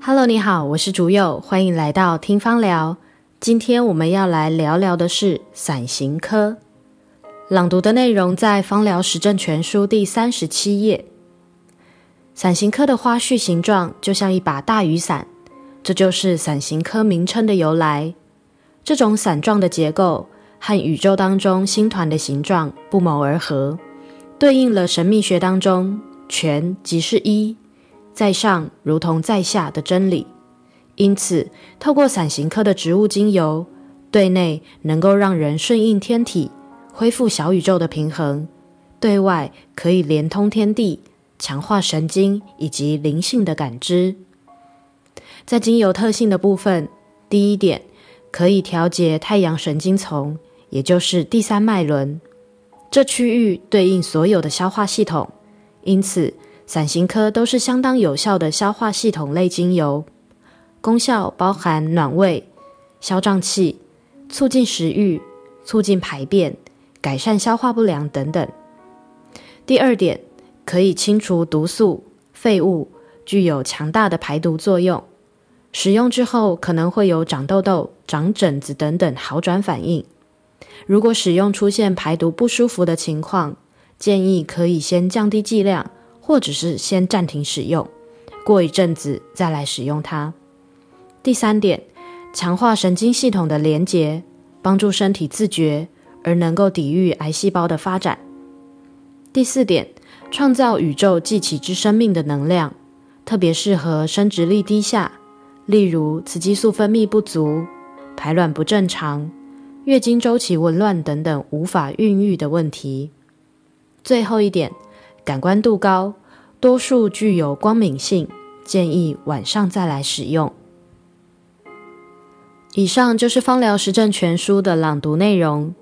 Hello，你好，我是竹柚，欢迎来到听芳疗。今天我们要来聊聊的是伞形科。朗读的内容在《芳疗实证全书》第三十七页。伞形科的花序形状就像一把大雨伞，这就是伞形科名称的由来。这种伞状的结构和宇宙当中星团的形状不谋而合，对应了神秘学当中全即是一。在上如同在下的真理，因此透过伞形科的植物精油，对内能够让人顺应天体，恢复小宇宙的平衡；对外可以连通天地，强化神经以及灵性的感知。在精油特性的部分，第一点可以调节太阳神经丛，也就是第三脉轮，这区域对应所有的消化系统，因此。伞形科都是相当有效的消化系统类精油，功效包含暖胃、消胀气、促进食欲、促进排便、改善消化不良等等。第二点，可以清除毒素、废物，具有强大的排毒作用。使用之后可能会有长痘痘、长疹子等等好转反应。如果使用出现排毒不舒服的情况，建议可以先降低剂量。或者是先暂停使用，过一阵子再来使用它。第三点，强化神经系统的连结，帮助身体自觉，而能够抵御癌细胞的发展。第四点，创造宇宙记起之生命的能量，特别适合生殖力低下，例如雌激素分泌不足、排卵不正常、月经周期紊乱等等无法孕育的问题。最后一点。感官度高，多数具有光敏性，建议晚上再来使用。以上就是《芳疗实证全书》的朗读内容。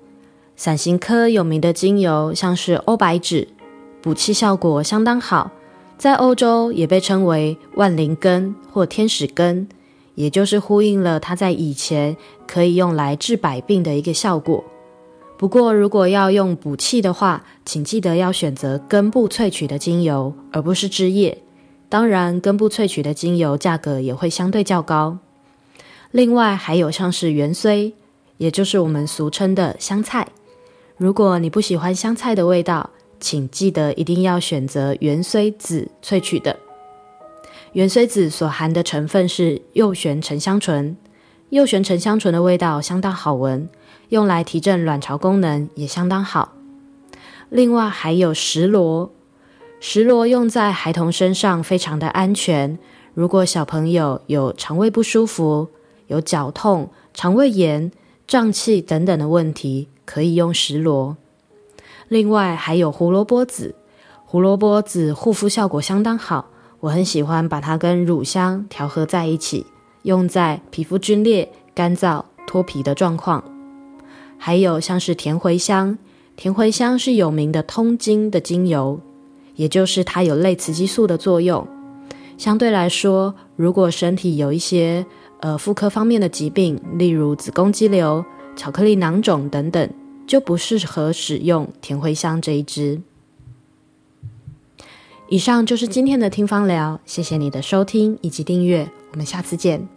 伞形科有名的精油像是欧白芷，补气效果相当好，在欧洲也被称为万灵根或天使根，也就是呼应了它在以前可以用来治百病的一个效果。不过，如果要用补气的话，请记得要选择根部萃取的精油，而不是枝叶。当然，根部萃取的精油价格也会相对较高。另外，还有像是芫荽，也就是我们俗称的香菜。如果你不喜欢香菜的味道，请记得一定要选择芫荽籽萃取的。芫荽籽所含的成分是右旋沉香醇，右旋沉香醇的味道相当好闻。用来提振卵巢功能也相当好。另外还有石螺，石螺用在孩童身上非常的安全。如果小朋友有肠胃不舒服、有绞痛、肠胃炎、胀气等等的问题，可以用石螺。另外还有胡萝卜籽，胡萝卜籽护肤效果相当好，我很喜欢把它跟乳香调和在一起，用在皮肤皲裂、干燥、脱皮的状况。还有像是甜茴香，甜茴香是有名的通经的精油，也就是它有类雌激素的作用。相对来说，如果身体有一些呃妇科方面的疾病，例如子宫肌瘤、巧克力囊肿等等，就不适合使用甜茴香这一支。以上就是今天的听芳疗，谢谢你的收听以及订阅，我们下次见。